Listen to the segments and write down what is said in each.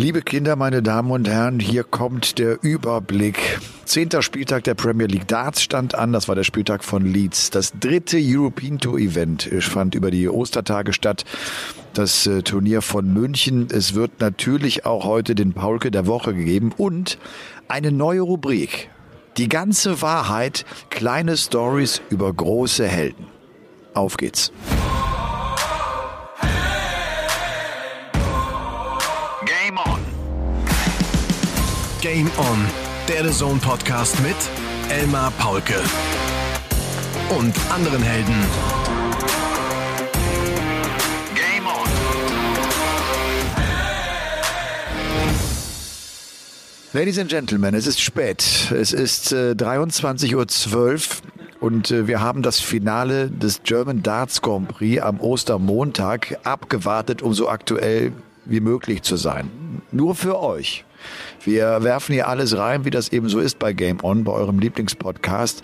Liebe Kinder, meine Damen und Herren, hier kommt der Überblick. Zehnter Spieltag der Premier League Darts stand an. Das war der Spieltag von Leeds. Das dritte European Tour Event fand über die Ostertage statt. Das äh, Turnier von München. Es wird natürlich auch heute den Paulke der Woche gegeben und eine neue Rubrik. Die ganze Wahrheit, kleine Stories über große Helden. Auf geht's. Game On, der The Zone Podcast mit Elmar Paulke und anderen Helden. Game On. Ladies and Gentlemen, es ist spät. Es ist äh, 23.12 Uhr. Und äh, wir haben das Finale des German Darts Grand Prix am Ostermontag abgewartet, um so aktuell wie möglich zu sein. Nur für euch. Wir werfen hier alles rein, wie das eben so ist bei Game On, bei eurem Lieblingspodcast,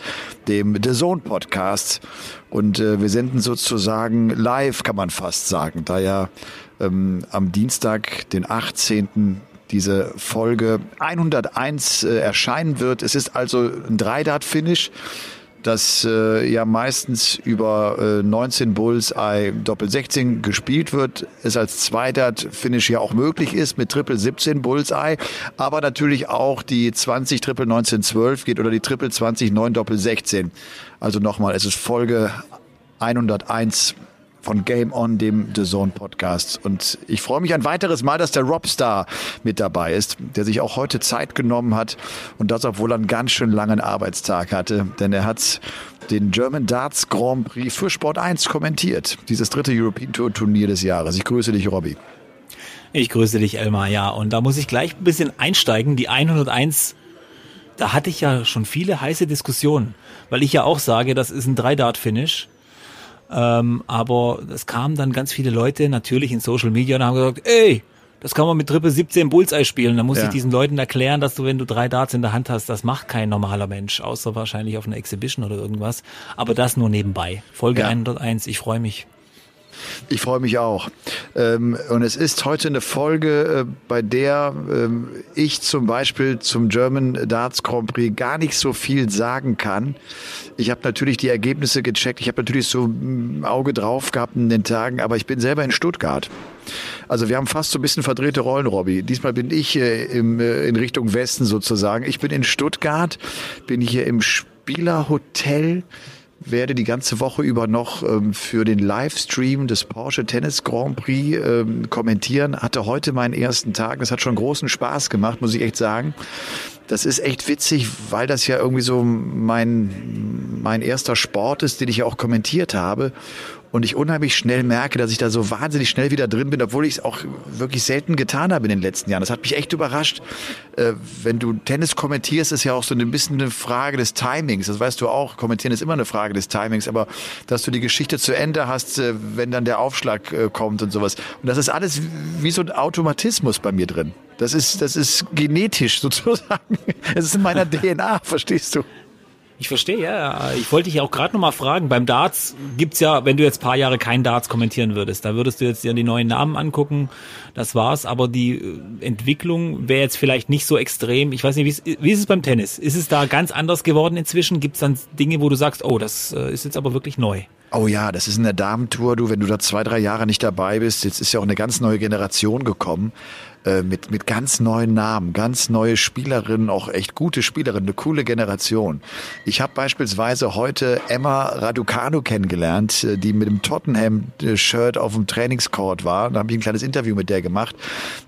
dem The Zone Podcast. Und äh, wir senden sozusagen live, kann man fast sagen, da ja ähm, am Dienstag, den 18 diese Folge 101 äh, erscheinen wird. Es ist also ein Dreidart-Finish das äh, ja meistens über äh, 19 Bullseye Doppel 16 gespielt wird, es als Zweidart-Finish ja auch möglich ist mit Triple 17 Bullseye, aber natürlich auch die 20 Triple 19 12 geht oder die Triple 20 9 Doppel 16. Also nochmal, es ist Folge 101 von Game On, dem The Zone Podcast. Und ich freue mich ein weiteres Mal, dass der Robstar mit dabei ist, der sich auch heute Zeit genommen hat und das, obwohl er einen ganz schön langen Arbeitstag hatte, denn er hat den German Darts Grand Prix für Sport 1 kommentiert. Dieses dritte European Tour Turnier des Jahres. Ich grüße dich, Robby. Ich grüße dich, Elmar, ja. Und da muss ich gleich ein bisschen einsteigen. Die 101 da hatte ich ja schon viele heiße Diskussionen, weil ich ja auch sage, das ist ein Drei-Dart-Finish. Ähm, aber es kamen dann ganz viele Leute natürlich in Social Media und haben gesagt, ey, das kann man mit Triple 17 Bullseye spielen. Da muss ja. ich diesen Leuten erklären, dass du, wenn du drei Darts in der Hand hast, das macht kein normaler Mensch, außer wahrscheinlich auf einer Exhibition oder irgendwas. Aber das nur nebenbei. Folge ja. 101, ich freue mich. Ich freue mich auch. Ähm, und es ist heute eine Folge, äh, bei der ähm, ich zum Beispiel zum German Darts Grand Prix gar nicht so viel sagen kann. Ich habe natürlich die Ergebnisse gecheckt. Ich habe natürlich so ein Auge drauf gehabt in den Tagen, aber ich bin selber in Stuttgart. Also wir haben fast so ein bisschen verdrehte Rollen, Robby. Diesmal bin ich äh, äh, in Richtung Westen sozusagen. Ich bin in Stuttgart, bin hier im Spielerhotel werde die ganze Woche über noch ähm, für den Livestream des Porsche Tennis Grand Prix ähm, kommentieren. Hatte heute meinen ersten Tag. Das hat schon großen Spaß gemacht, muss ich echt sagen. Das ist echt witzig, weil das ja irgendwie so mein, mein erster Sport ist, den ich ja auch kommentiert habe und ich unheimlich schnell merke, dass ich da so wahnsinnig schnell wieder drin bin, obwohl ich es auch wirklich selten getan habe in den letzten Jahren. Das hat mich echt überrascht. Äh, wenn du Tennis kommentierst, ist ja auch so ein bisschen eine Frage des Timings. Das weißt du auch. Kommentieren ist immer eine Frage des Timings, aber dass du die Geschichte zu Ende hast, äh, wenn dann der Aufschlag äh, kommt und sowas. Und das ist alles wie so ein Automatismus bei mir drin. Das ist, das ist genetisch sozusagen. Es ist in meiner DNA, verstehst du? Ich verstehe, ja. Ich wollte dich auch gerade noch mal fragen, beim Darts gibt's ja, wenn du jetzt paar Jahre kein Darts kommentieren würdest, da würdest du jetzt dir die neuen Namen angucken, das war's, aber die äh, Entwicklung wäre jetzt vielleicht nicht so extrem. Ich weiß nicht, wie ist, wie ist es beim Tennis? Ist es da ganz anders geworden inzwischen? Gibt's dann Dinge, wo du sagst, oh, das äh, ist jetzt aber wirklich neu? Oh ja, das ist in der Damentour, du, wenn du da zwei, drei Jahre nicht dabei bist, jetzt ist ja auch eine ganz neue Generation gekommen. Äh, mit, mit ganz neuen Namen, ganz neue Spielerinnen, auch echt gute Spielerinnen, eine coole Generation. Ich habe beispielsweise heute Emma Raducanu kennengelernt, äh, die mit dem Tottenham-Shirt auf dem Trainingscourt war. Da habe ich ein kleines Interview mit der gemacht.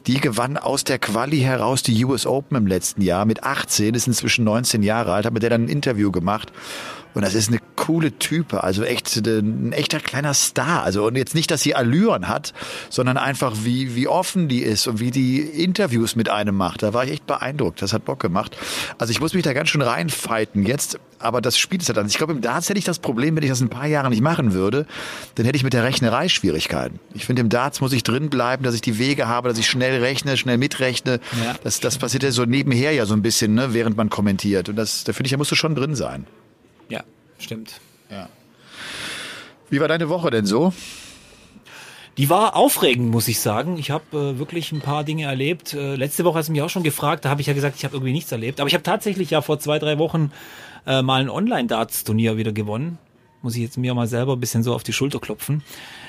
Die gewann aus der Quali heraus die US Open im letzten Jahr mit 18, ist inzwischen 19 Jahre alt, habe mit der dann ein Interview gemacht. Und das ist eine coole Type, also echt ein echter kleiner Star. Also und jetzt nicht, dass sie Allüren hat, sondern einfach wie wie offen die ist und wie die Interviews mit einem macht. Da war ich echt beeindruckt. Das hat Bock gemacht. Also ich muss mich da ganz schön reinfighten jetzt, aber das spielt es ja dann. Ich glaube, im Darts hätte ich das Problem, wenn ich das in ein paar Jahren nicht machen würde, dann hätte ich mit der Rechnerei Schwierigkeiten. Ich finde, im Darts muss ich drin bleiben, dass ich die Wege habe, dass ich schnell rechne, schnell mitrechne. Ja. Das, das passiert ja so nebenher ja so ein bisschen, ne, während man kommentiert. Und das, da finde ich, da musst du schon drin sein. Ja, stimmt. Ja. Wie war deine Woche denn so? Die war aufregend, muss ich sagen. Ich habe äh, wirklich ein paar Dinge erlebt. Äh, letzte Woche hast du mich auch schon gefragt, da habe ich ja gesagt, ich habe irgendwie nichts erlebt. Aber ich habe tatsächlich ja vor zwei, drei Wochen äh, mal ein Online-Darts-Turnier wieder gewonnen. Muss ich jetzt mir mal selber ein bisschen so auf die Schulter klopfen.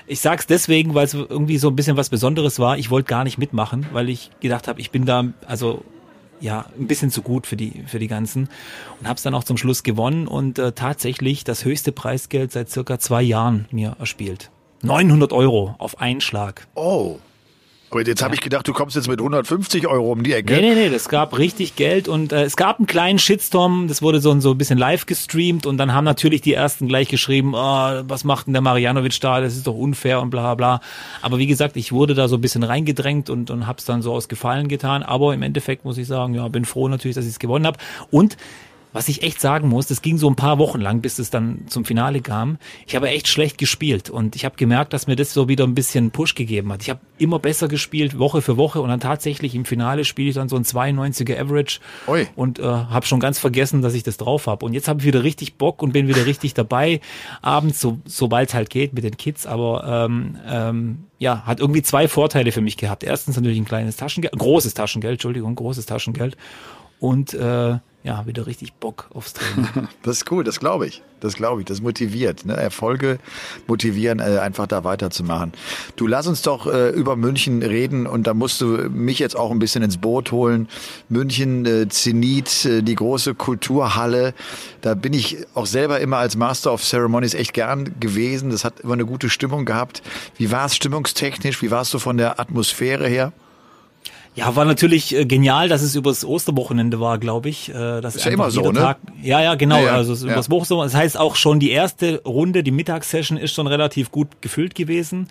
Ich sag's deswegen, weil es irgendwie so ein bisschen was Besonderes war. Ich wollte gar nicht mitmachen, weil ich gedacht habe, ich bin da, also ja, ein bisschen zu gut für die, für die ganzen. Und habe es dann auch zum Schluss gewonnen und äh, tatsächlich das höchste Preisgeld seit circa zwei Jahren mir erspielt. 900 Euro auf einen Schlag. Oh. Aber jetzt habe ich gedacht, du kommst jetzt mit 150 Euro um die Ecke. Nee, nee, nee, das gab richtig Geld und äh, es gab einen kleinen Shitstorm, das wurde so, so ein bisschen live gestreamt und dann haben natürlich die ersten gleich geschrieben, oh, was macht denn der Marianovic da, das ist doch unfair und bla bla. Aber wie gesagt, ich wurde da so ein bisschen reingedrängt und, und hab's dann so aus Gefallen getan, aber im Endeffekt muss ich sagen, ja, bin froh natürlich, dass ich es gewonnen habe und was ich echt sagen muss, das ging so ein paar Wochen lang, bis es dann zum Finale kam. Ich habe echt schlecht gespielt und ich habe gemerkt, dass mir das so wieder ein bisschen Push gegeben hat. Ich habe immer besser gespielt, Woche für Woche und dann tatsächlich im Finale spiele ich dann so ein 92er Average Oi. und äh, habe schon ganz vergessen, dass ich das drauf habe. Und jetzt habe ich wieder richtig Bock und bin wieder richtig dabei, abends, so, sobald es halt geht mit den Kids. Aber ähm, ähm, ja, hat irgendwie zwei Vorteile für mich gehabt. Erstens natürlich ein kleines Taschengeld, großes Taschengeld, Entschuldigung, großes Taschengeld und äh, ja, wieder richtig Bock aufs Training. das ist cool, das glaube ich. Das glaube ich. Das motiviert. Ne? Erfolge motivieren, äh, einfach da weiterzumachen. Du lass uns doch äh, über München reden und da musst du mich jetzt auch ein bisschen ins Boot holen. München, äh, Zenit, äh, die große Kulturhalle. Da bin ich auch selber immer als Master of Ceremonies echt gern gewesen. Das hat immer eine gute Stimmung gehabt. Wie war es stimmungstechnisch? Wie warst du von der Atmosphäre her? Ja, war natürlich äh, genial, dass es übers Osterwochenende war, glaube ich. Äh, das ist ja immer so, ne? Tag, ja, ja, genau. Ja, ja, also ja. übers Osterwochenende. Das heißt auch schon die erste Runde, die Mittagssession ist schon relativ gut gefüllt gewesen.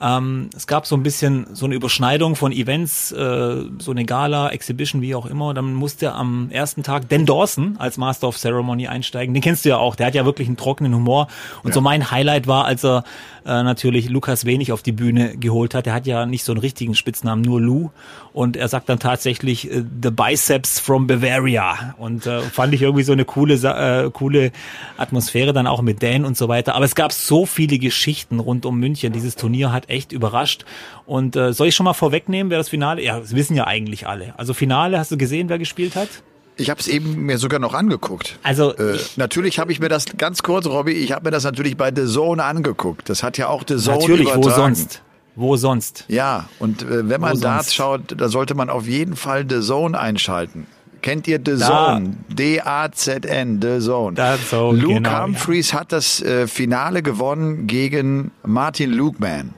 Ähm, es gab so ein bisschen so eine Überschneidung von Events, äh, so eine Gala, Exhibition, wie auch immer. Dann musste am ersten Tag Dan Dawson als Master of Ceremony einsteigen. Den kennst du ja auch. Der hat ja wirklich einen trockenen Humor. Und ja. so mein Highlight war, als er äh, natürlich Lukas Wenig auf die Bühne geholt hat. Der hat ja nicht so einen richtigen Spitznamen, nur Lou. Und er sagt dann tatsächlich äh, The Biceps from Bavaria. Und äh, fand ich irgendwie so eine coole, äh, coole Atmosphäre dann auch mit Dan und so weiter. Aber es gab so viele Geschichten rund um München. Dieses Turnier hat echt überrascht. Und äh, soll ich schon mal vorwegnehmen, wer das Finale? Ja, das wissen ja eigentlich alle. Also Finale, hast du gesehen, wer gespielt hat? Ich habe es eben mir sogar noch angeguckt. Also äh, natürlich habe ich mir das ganz kurz, Robby, ich habe mir das natürlich bei The Zone angeguckt. Das hat ja auch The Zone natürlich, übertragen. wo sonst? Wo sonst? Ja, und äh, wenn man Darts schaut, da sollte man auf jeden Fall The Zone einschalten. Kennt ihr The Zone? D-A-Z-N, The Zone. Zone Luke genau, Humphreys ja. hat das äh, Finale gewonnen gegen Martin Lukeman.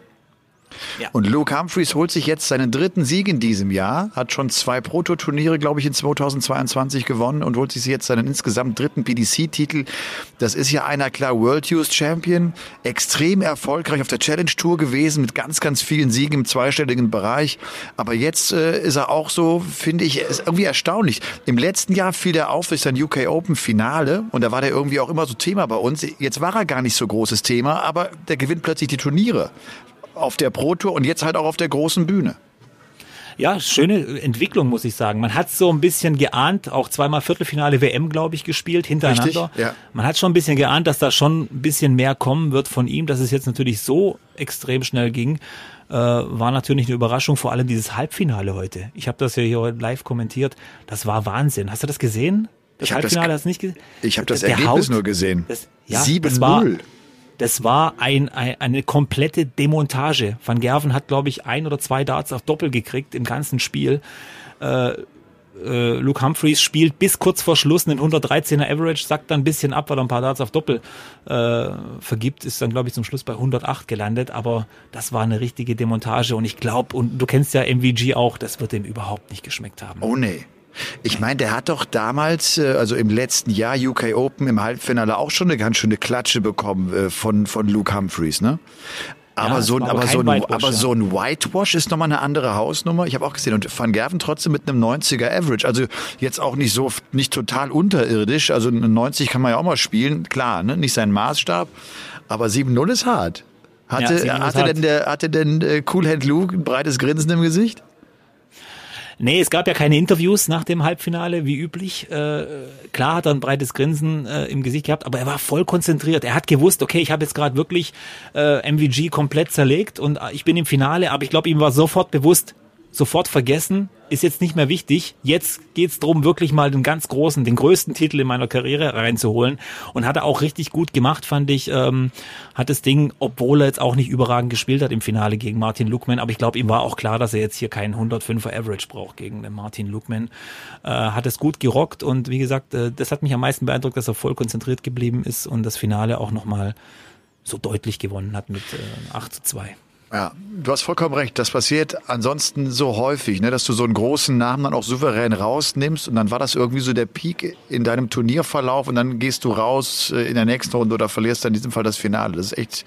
Ja. Und Luke Humphreys holt sich jetzt seinen dritten Sieg in diesem Jahr, hat schon zwei Prototurniere, glaube ich, in 2022 gewonnen und holt sich jetzt seinen insgesamt dritten PDC-Titel. Das ist ja einer klar World Youth Champion, extrem erfolgreich auf der Challenge Tour gewesen mit ganz, ganz vielen Siegen im zweistelligen Bereich. Aber jetzt äh, ist er auch so, finde ich, ist irgendwie erstaunlich. Im letzten Jahr fiel er auf durch sein UK Open Finale und da war der irgendwie auch immer so Thema bei uns. Jetzt war er gar nicht so großes Thema, aber der gewinnt plötzlich die Turniere auf der Pro Tour und jetzt halt auch auf der großen Bühne. Ja, schöne Entwicklung, muss ich sagen. Man hat so ein bisschen geahnt, auch zweimal Viertelfinale WM, glaube ich, gespielt, hintereinander. Richtig, ja. Man hat schon ein bisschen geahnt, dass da schon ein bisschen mehr kommen wird von ihm, dass es jetzt natürlich so extrem schnell ging. Äh, war natürlich eine Überraschung, vor allem dieses Halbfinale heute. Ich habe das ja hier live kommentiert. Das war Wahnsinn. Hast du das gesehen? Das ich Halbfinale das, hast du nicht gesehen? Ich habe das Ergebnis Haut, nur gesehen. Ja, 7-0. Das war ein, ein, eine komplette Demontage. Van Gerven hat, glaube ich, ein oder zwei Darts auf Doppel gekriegt im ganzen Spiel. Äh, äh, Luke Humphreys spielt bis kurz vor Schluss einen 113er Average, sagt dann ein bisschen ab, weil er ein paar Darts auf Doppel äh, vergibt, ist dann, glaube ich, zum Schluss bei 108 gelandet. Aber das war eine richtige Demontage und ich glaube, und du kennst ja MVG auch, das wird ihm überhaupt nicht geschmeckt haben. Oh nee. Ich meine, der hat doch damals, äh, also im letzten Jahr UK Open im Halbfinale auch schon eine ganz schöne Klatsche bekommen äh, von, von Luke Humphreys, ne? Aber, ja, so, ein, aber, so, ein, aber ja. so ein Whitewash ist nochmal eine andere Hausnummer. Ich habe auch gesehen. Und Van Gerven trotzdem mit einem 90er Average. Also jetzt auch nicht so, nicht total unterirdisch. Also eine 90 kann man ja auch mal spielen. Klar, ne? nicht sein Maßstab. Aber 7-0 ist hart. Hatte, ja, hatte, denn der, hatte denn äh, Cool Hand Luke ein breites Grinsen im Gesicht? Nee, es gab ja keine Interviews nach dem Halbfinale, wie üblich. Äh, klar hat er ein breites Grinsen äh, im Gesicht gehabt, aber er war voll konzentriert. Er hat gewusst, okay, ich habe jetzt gerade wirklich äh, MVG komplett zerlegt und äh, ich bin im Finale, aber ich glaube, ihm war sofort bewusst, sofort vergessen, ist jetzt nicht mehr wichtig. Jetzt geht's drum, wirklich mal den ganz großen, den größten Titel in meiner Karriere reinzuholen. Und hat er auch richtig gut gemacht, fand ich. Ähm, hat das Ding, obwohl er jetzt auch nicht überragend gespielt hat im Finale gegen Martin Lukman, aber ich glaube, ihm war auch klar, dass er jetzt hier keinen 105er Average braucht gegen den Martin Lukman. Äh, hat es gut gerockt und wie gesagt, äh, das hat mich am meisten beeindruckt, dass er voll konzentriert geblieben ist und das Finale auch nochmal so deutlich gewonnen hat mit äh, 8 zu 2. Ja, du hast vollkommen recht. Das passiert ansonsten so häufig, ne, dass du so einen großen Namen dann auch souverän rausnimmst und dann war das irgendwie so der Peak in deinem Turnierverlauf und dann gehst du raus äh, in der nächsten Runde oder verlierst dann in diesem Fall das Finale. Das ist echt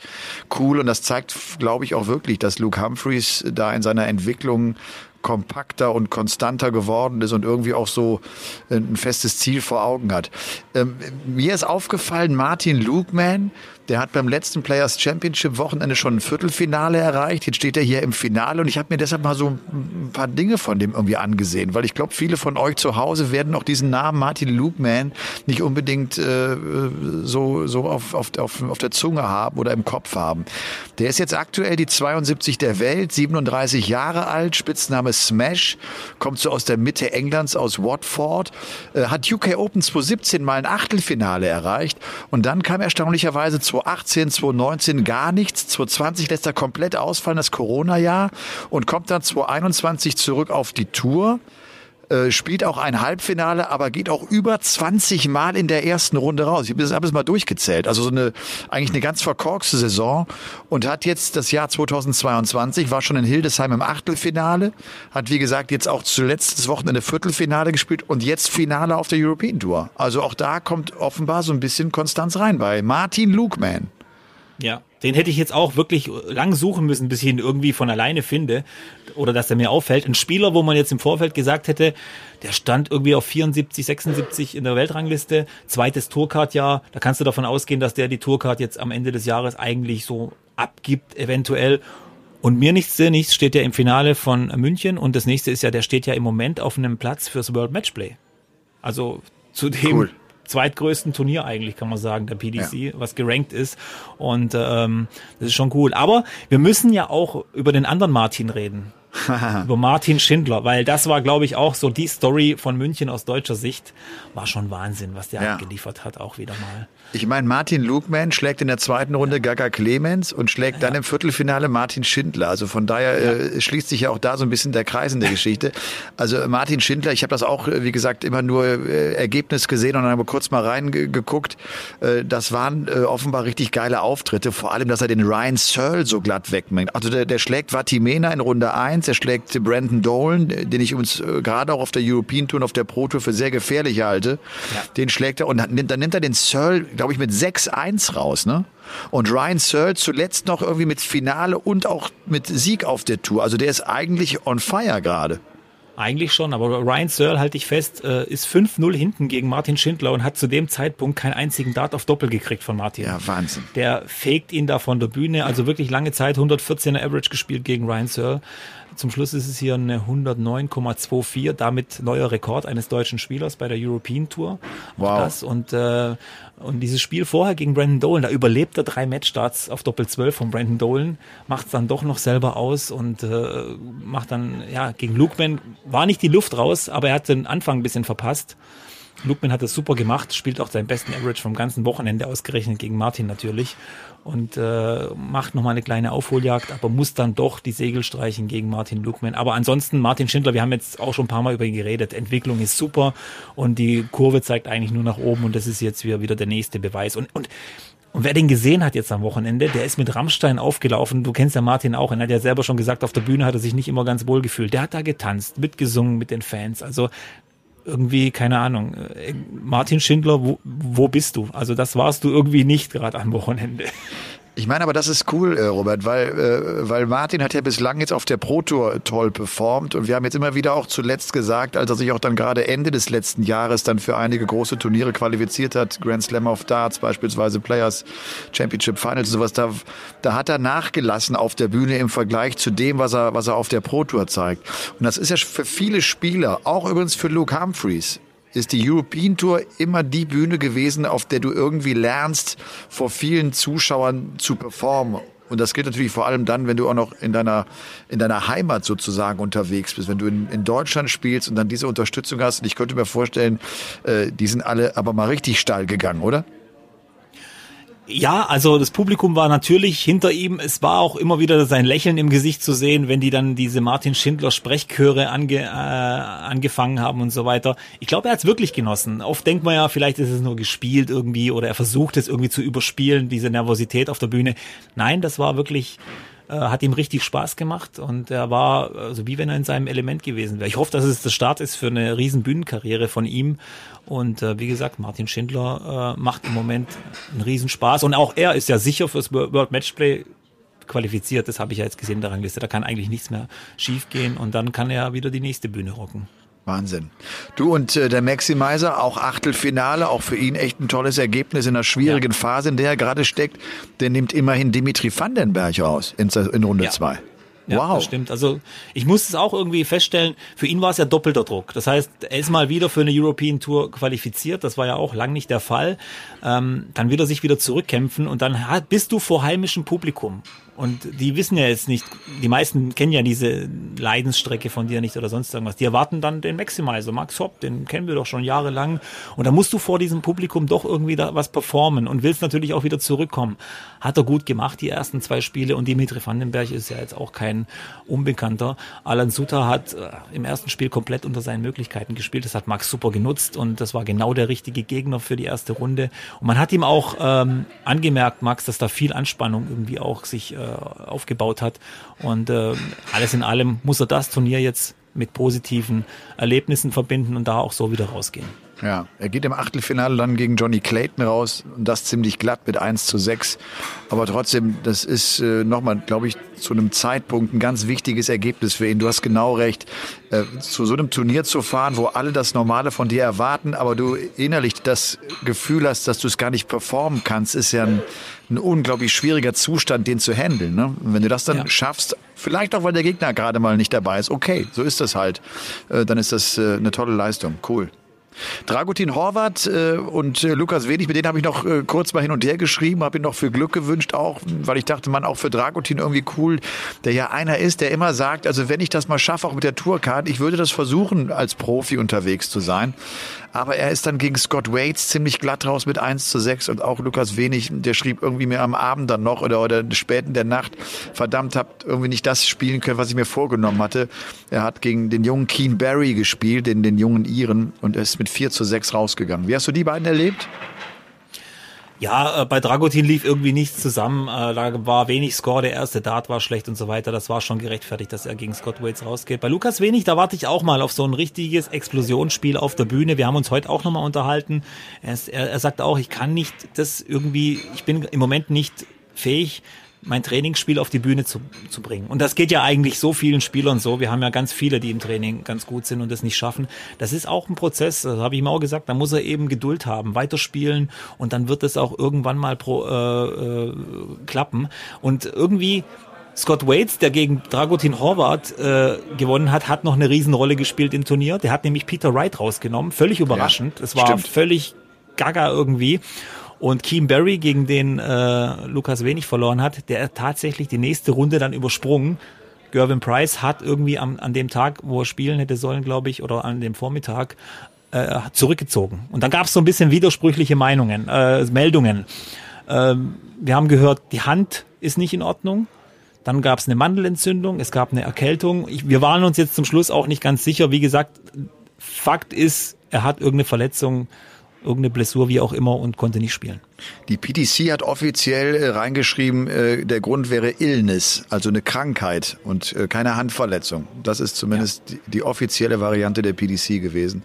cool und das zeigt, glaube ich, auch wirklich, dass Luke Humphreys da in seiner Entwicklung kompakter und konstanter geworden ist und irgendwie auch so ein festes Ziel vor Augen hat. Ähm, mir ist aufgefallen, Martin Lukeman, der hat beim letzten Players Championship Wochenende schon ein Viertelfinale erreicht. Jetzt steht er hier im Finale und ich habe mir deshalb mal so ein paar Dinge von dem irgendwie angesehen, weil ich glaube, viele von euch zu Hause werden auch diesen Namen Martin Lukeman nicht unbedingt äh, so, so auf, auf, auf, auf der Zunge haben oder im Kopf haben. Der ist jetzt aktuell die 72 der Welt, 37 Jahre alt, Spitzname Smash, kommt so aus der Mitte Englands, aus Watford, äh, hat UK Open 2017 mal ein Achtelfinale erreicht und dann kam erstaunlicherweise zu 2018, 2019 gar nichts. 2020 lässt er komplett ausfallen, das Corona-Jahr, und kommt dann 2021 zurück auf die Tour. Äh, spielt auch ein Halbfinale, aber geht auch über 20 Mal in der ersten Runde raus. Ich habe das mal durchgezählt. Also so eine eigentlich eine ganz verkorkste Saison und hat jetzt das Jahr 2022 war schon in Hildesheim im Achtelfinale, hat wie gesagt jetzt auch zuletzt das Wochenende Viertelfinale gespielt und jetzt Finale auf der European Tour. Also auch da kommt offenbar so ein bisschen Konstanz rein bei Martin Lukeman. Ja, den hätte ich jetzt auch wirklich lang suchen müssen, bis ich ihn irgendwie von alleine finde oder dass er mir auffällt. Ein Spieler, wo man jetzt im Vorfeld gesagt hätte, der stand irgendwie auf 74, 76 in der Weltrangliste, zweites Tourcard-Jahr. Da kannst du davon ausgehen, dass der die Tourcard jetzt am Ende des Jahres eigentlich so abgibt, eventuell. Und mir nichts, dir nichts steht ja im Finale von München und das nächste ist ja, der steht ja im Moment auf einem Platz fürs World Matchplay. Also zu dem cool zweitgrößten Turnier eigentlich, kann man sagen, der PDC, ja. was gerankt ist. Und ähm, das ist schon cool. Aber wir müssen ja auch über den anderen Martin reden. über Martin Schindler, weil das war, glaube ich, auch so die Story von München aus deutscher Sicht. War schon Wahnsinn, was der ja. abgeliefert hat, auch wieder mal. Ich meine, Martin Lugman schlägt in der zweiten Runde Gaga Clemens und schlägt ja. dann im Viertelfinale Martin Schindler. Also von daher ja. äh, schließt sich ja auch da so ein bisschen der Kreis in der Geschichte. Also Martin Schindler, ich habe das auch, äh, wie gesagt, immer nur äh, Ergebnis gesehen und dann aber kurz mal reingeguckt. Äh, das waren äh, offenbar richtig geile Auftritte. Vor allem, dass er den Ryan Searle so glatt wegmengt. Also der, der schlägt Vatimena in Runde 1, er schlägt Brandon Dolan, den ich uns äh, gerade auch auf der European Tour und auf der Pro Tour für sehr gefährlich halte. Ja. Den schlägt er und dann nimmt er den Searle glaube ich, mit 6-1 raus, ne? Und Ryan Searle zuletzt noch irgendwie mit Finale und auch mit Sieg auf der Tour. Also der ist eigentlich on fire gerade. Eigentlich schon, aber Ryan Searle, halte ich fest, äh, ist 5-0 hinten gegen Martin Schindler und hat zu dem Zeitpunkt keinen einzigen Dart auf Doppel gekriegt von Martin. Ja, Wahnsinn. Der fegt ihn da von der Bühne, also wirklich lange Zeit 114er Average gespielt gegen Ryan Searle. Zum Schluss ist es hier eine 109,24, damit neuer Rekord eines deutschen Spielers bei der European Tour. Wow. Das und, äh, und dieses Spiel vorher gegen Brandon Dolan, da überlebt er drei Matchstarts auf Doppel 12 von Brandon Dolan, macht es dann doch noch selber aus und äh, macht dann, ja, gegen Lukeman war nicht die Luft raus, aber er hat den Anfang ein bisschen verpasst. Lukman hat das super gemacht, spielt auch seinen besten Average vom ganzen Wochenende ausgerechnet gegen Martin natürlich und äh, macht nochmal eine kleine Aufholjagd, aber muss dann doch die Segel streichen gegen Martin Lukman. Aber ansonsten, Martin Schindler, wir haben jetzt auch schon ein paar Mal über ihn geredet. Entwicklung ist super und die Kurve zeigt eigentlich nur nach oben und das ist jetzt wieder, wieder der nächste Beweis. Und, und und wer den gesehen hat jetzt am Wochenende, der ist mit Rammstein aufgelaufen. Du kennst ja Martin auch. Er hat ja selber schon gesagt, auf der Bühne hat er sich nicht immer ganz wohl gefühlt. Der hat da getanzt, mitgesungen mit den Fans. Also irgendwie, keine Ahnung, Martin Schindler, wo, wo bist du? Also das warst du irgendwie nicht gerade am Wochenende. Ich meine aber, das ist cool, äh, Robert, weil, äh, weil Martin hat ja bislang jetzt auf der Pro Tour toll performt und wir haben jetzt immer wieder auch zuletzt gesagt, als er sich auch dann gerade Ende des letzten Jahres dann für einige große Turniere qualifiziert hat, Grand Slam of Darts beispielsweise, Players Championship Finals und sowas, da, da hat er nachgelassen auf der Bühne im Vergleich zu dem, was er, was er auf der Pro Tour zeigt. Und das ist ja für viele Spieler, auch übrigens für Luke Humphreys, ist die European Tour immer die Bühne gewesen, auf der du irgendwie lernst, vor vielen Zuschauern zu performen. Und das gilt natürlich vor allem dann, wenn du auch noch in deiner, in deiner Heimat sozusagen unterwegs bist. Wenn du in, in Deutschland spielst und dann diese Unterstützung hast. Und ich könnte mir vorstellen, äh, die sind alle aber mal richtig steil gegangen, oder? Ja, also das Publikum war natürlich hinter ihm. Es war auch immer wieder sein Lächeln im Gesicht zu sehen, wenn die dann diese Martin Schindler Sprechchöre ange, äh, angefangen haben und so weiter. Ich glaube, er hat es wirklich genossen. Oft denkt man ja, vielleicht ist es nur gespielt irgendwie oder er versucht es irgendwie zu überspielen, diese Nervosität auf der Bühne. Nein, das war wirklich hat ihm richtig Spaß gemacht und er war, also wie wenn er in seinem Element gewesen wäre. Ich hoffe, dass es der Start ist für eine riesen Bühnenkarriere von ihm. Und äh, wie gesagt, Martin Schindler äh, macht im Moment einen riesen Spaß. Und auch er ist ja sicher fürs World Matchplay qualifiziert. Das habe ich ja jetzt gesehen in der Rangliste. Da kann eigentlich nichts mehr schiefgehen und dann kann er wieder die nächste Bühne rocken. Wahnsinn. Du und äh, der Maximizer, auch Achtelfinale, auch für ihn echt ein tolles Ergebnis in einer schwierigen ja. Phase, in der er gerade steckt. Der nimmt immerhin Dimitri Vandenberg raus in, in Runde 2. Ja. Ja, wow. das stimmt. Also ich muss es auch irgendwie feststellen, für ihn war es ja doppelter Druck. Das heißt, er ist mal wieder für eine European Tour qualifiziert, das war ja auch lang nicht der Fall. Ähm, dann wird er sich wieder zurückkämpfen und dann bist du vor heimischem Publikum. Und die wissen ja jetzt nicht, die meisten kennen ja diese Leidensstrecke von dir nicht oder sonst irgendwas. Die erwarten dann den Maximizer, Max Hopp, den kennen wir doch schon jahrelang. Und da musst du vor diesem Publikum doch irgendwie da was performen und willst natürlich auch wieder zurückkommen. Hat er gut gemacht, die ersten zwei Spiele. Und Dimitri Vandenberg ist ja jetzt auch kein Unbekannter. Alan Sutter hat äh, im ersten Spiel komplett unter seinen Möglichkeiten gespielt. Das hat Max super genutzt und das war genau der richtige Gegner für die erste Runde. Und man hat ihm auch ähm, angemerkt, Max, dass da viel Anspannung irgendwie auch sich äh, aufgebaut hat. Und äh, alles in allem muss er das Turnier jetzt mit positiven Erlebnissen verbinden und da auch so wieder rausgehen. Ja, er geht im Achtelfinale dann gegen Johnny Clayton raus und das ziemlich glatt mit 1 zu 6. Aber trotzdem, das ist äh, nochmal, glaube ich, zu einem Zeitpunkt ein ganz wichtiges Ergebnis für ihn. Du hast genau recht, äh, zu so einem Turnier zu fahren, wo alle das Normale von dir erwarten, aber du innerlich das Gefühl hast, dass du es gar nicht performen kannst, ist ja ein, ein unglaublich schwieriger Zustand, den zu handeln. Ne? Und wenn du das dann ja. schaffst, vielleicht auch, weil der Gegner gerade mal nicht dabei ist, okay, so ist das halt, äh, dann ist das äh, eine tolle Leistung. Cool. Dragutin Horvath äh, und äh, Lukas Wenig, mit denen habe ich noch äh, kurz mal hin und her geschrieben, habe ihn noch für Glück gewünscht auch, weil ich dachte, man auch für Dragutin irgendwie cool, der ja einer ist, der immer sagt, also wenn ich das mal schaffe, auch mit der Tourcard, ich würde das versuchen, als Profi unterwegs zu sein. Aber er ist dann gegen Scott Waits ziemlich glatt raus mit 1 zu 6 und auch Lukas Wenig, der schrieb irgendwie mir am Abend dann noch oder, oder spät in der Nacht, verdammt, habt irgendwie nicht das spielen können, was ich mir vorgenommen hatte. Er hat gegen den jungen Keen Barry gespielt, den, den jungen Iren und er ist mit 4 zu 6 rausgegangen. Wie hast du die beiden erlebt? Ja, äh, bei Dragutin lief irgendwie nichts zusammen. Äh, da war wenig Score, der erste Dart war schlecht und so weiter. Das war schon gerechtfertigt, dass er gegen Scott Waits rausgeht. Bei Lukas wenig, da warte ich auch mal auf so ein richtiges Explosionsspiel auf der Bühne. Wir haben uns heute auch nochmal unterhalten. Er, er, er sagt auch, ich kann nicht das irgendwie, ich bin im Moment nicht fähig, mein Trainingsspiel auf die Bühne zu, zu bringen. Und das geht ja eigentlich so vielen Spielern so. Wir haben ja ganz viele, die im Training ganz gut sind und das nicht schaffen. Das ist auch ein Prozess, das habe ich ihm auch gesagt, da muss er eben Geduld haben, weiterspielen und dann wird es auch irgendwann mal pro, äh, äh, klappen. Und irgendwie Scott Waits, der gegen Dragutin Horvath äh, gewonnen hat, hat noch eine Riesenrolle gespielt im Turnier. Der hat nämlich Peter Wright rausgenommen, völlig überraschend. Es war stimmt. völlig gaga irgendwie. Und Keem Barry, gegen den äh, Lukas Wenig verloren hat, der tatsächlich die nächste Runde dann übersprungen. Gervin Price hat irgendwie am, an dem Tag, wo er spielen hätte sollen, glaube ich, oder an dem Vormittag, äh, zurückgezogen. Und dann gab es so ein bisschen widersprüchliche Meinungen, äh, Meldungen. Ähm, wir haben gehört, die Hand ist nicht in Ordnung. Dann gab es eine Mandelentzündung, es gab eine Erkältung. Ich, wir waren uns jetzt zum Schluss auch nicht ganz sicher. Wie gesagt, Fakt ist, er hat irgendeine Verletzung irgendeine Blessur, wie auch immer, und konnte nicht spielen. Die PTC hat offiziell äh, reingeschrieben, äh, der Grund wäre Illness, also eine Krankheit und äh, keine Handverletzung. Das ist zumindest ja. die, die, offizielle Variante der PTC gewesen.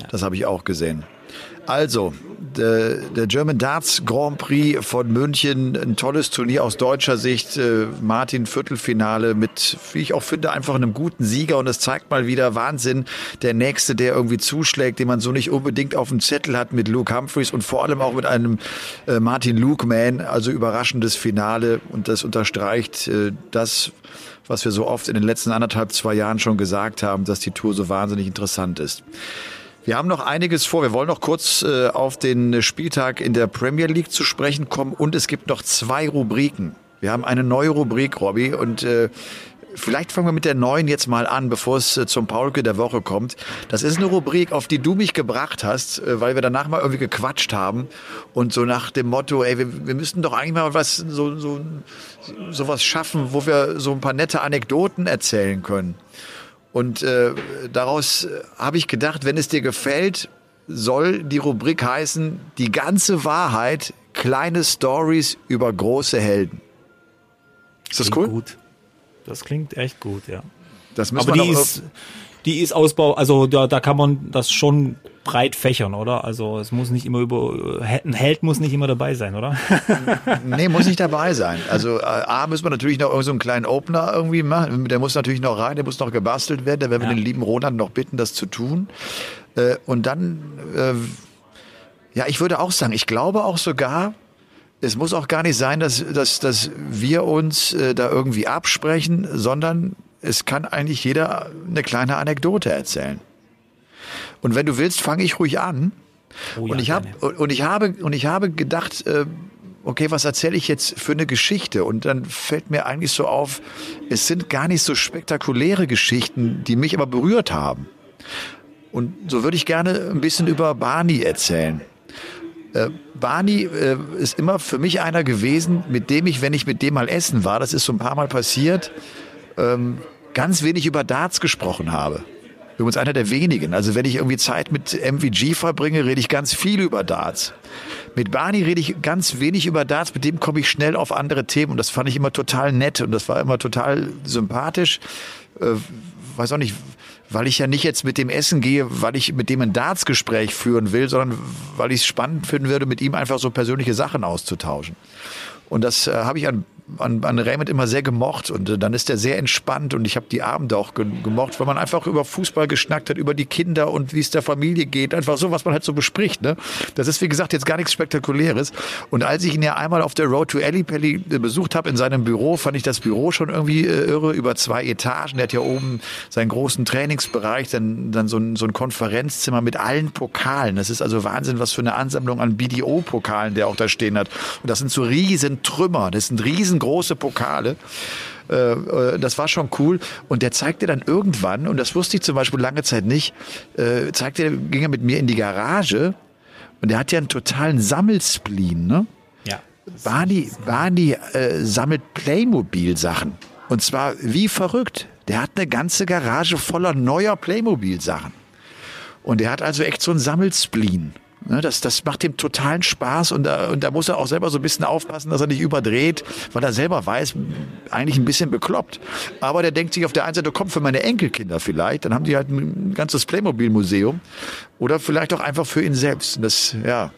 Ja. Das habe ich auch gesehen. Also, der, der German Darts Grand Prix von München, ein tolles Turnier aus deutscher Sicht. Äh, Martin Viertelfinale mit, wie ich auch finde, einfach einem guten Sieger. Und es zeigt mal wieder Wahnsinn. Der Nächste, der irgendwie zuschlägt, den man so nicht unbedingt auf dem Zettel hat mit Luke Humphreys und vor allem auch mit einem äh, Martin Lukeman. Also überraschendes Finale. Und das unterstreicht äh, das, was wir so oft in den letzten anderthalb, zwei Jahren schon gesagt haben, dass die Tour so wahnsinnig interessant ist. Wir haben noch einiges vor. Wir wollen noch kurz äh, auf den Spieltag in der Premier League zu sprechen kommen und es gibt noch zwei Rubriken. Wir haben eine neue Rubrik, Robby, und äh, Vielleicht fangen wir mit der neuen jetzt mal an, bevor es äh, zum Paulke der Woche kommt. Das ist eine Rubrik, auf die du mich gebracht hast, äh, weil wir danach mal irgendwie gequatscht haben und so nach dem Motto, ey, wir, wir müssten doch eigentlich mal was so so sowas schaffen, wo wir so ein paar nette Anekdoten erzählen können. Und äh, daraus äh, habe ich gedacht, wenn es dir gefällt, soll die Rubrik heißen, die ganze Wahrheit, kleine Stories über große Helden. Ist das cool? Gut. Das klingt echt gut, ja. Das müssen Aber die ist, die ist Ausbau, also da, da kann man das schon breit fächern, oder? Also es muss nicht immer über, ein Held muss nicht immer dabei sein, oder? nee, muss nicht dabei sein. Also äh, A, müssen wir natürlich noch so einen kleinen Opener irgendwie machen. Der muss natürlich noch rein, der muss noch gebastelt werden. Da werden wir ja. den lieben Roland noch bitten, das zu tun. Äh, und dann, äh, ja, ich würde auch sagen, ich glaube auch sogar, es muss auch gar nicht sein, dass, dass, dass wir uns äh, da irgendwie absprechen, sondern es kann eigentlich jeder eine kleine Anekdote erzählen. Und wenn du willst, fange ich ruhig an. Oh ja, und ich habe und ich habe und ich habe gedacht, äh, okay, was erzähle ich jetzt für eine Geschichte? Und dann fällt mir eigentlich so auf, es sind gar nicht so spektakuläre Geschichten, die mich aber berührt haben. Und so würde ich gerne ein bisschen über Barney erzählen. Äh, Barney äh, ist immer für mich einer gewesen, mit dem ich, wenn ich mit dem mal essen war, das ist so ein paar Mal passiert, ähm, ganz wenig über Darts gesprochen habe. Übrigens einer der wenigen. Also wenn ich irgendwie Zeit mit MVG verbringe, rede ich ganz viel über Darts. Mit Barney rede ich ganz wenig über Darts, mit dem komme ich schnell auf andere Themen und das fand ich immer total nett und das war immer total sympathisch. Äh, weiß auch nicht, weil ich ja nicht jetzt mit dem Essen gehe, weil ich mit dem ein Darts-Gespräch führen will, sondern weil ich es spannend finden würde, mit ihm einfach so persönliche Sachen auszutauschen. Und das äh, habe ich an an, an Raymond immer sehr gemocht und äh, dann ist er sehr entspannt und ich habe die Abende auch ge gemocht, weil man einfach über Fußball geschnackt hat, über die Kinder und wie es der Familie geht, einfach so, was man halt so bespricht. Ne? Das ist wie gesagt jetzt gar nichts Spektakuläres und als ich ihn ja einmal auf der Road to Ellipelli äh, besucht habe in seinem Büro, fand ich das Büro schon irgendwie äh, irre, über zwei Etagen. Der hat ja oben seinen großen Trainingsbereich, dann, dann so, ein, so ein Konferenzzimmer mit allen Pokalen. Das ist also Wahnsinn, was für eine Ansammlung an BDO-Pokalen der auch da stehen hat. Und das sind so riesen Trümmer, das sind riesen riesengroße Pokale. Äh, äh, das war schon cool. Und der zeigte dann irgendwann, und das wusste ich zum Beispiel lange Zeit nicht, äh, zeigte, ging er mit mir in die Garage und der hat ja einen totalen Sammelspleen, ne? Ja. Barney, Barney äh, sammelt Playmobil-Sachen. Und zwar wie verrückt. Der hat eine ganze Garage voller neuer Playmobil-Sachen. Und er hat also echt so einen Sammelspleen. Ne, das, das macht ihm totalen Spaß und da, und da muss er auch selber so ein bisschen aufpassen, dass er nicht überdreht, weil er selber weiß, eigentlich ein bisschen bekloppt. Aber der denkt sich auf der einen Seite, komm, für meine Enkelkinder vielleicht, dann haben die halt ein ganzes Playmobil-Museum oder vielleicht auch einfach für ihn selbst. das, ja,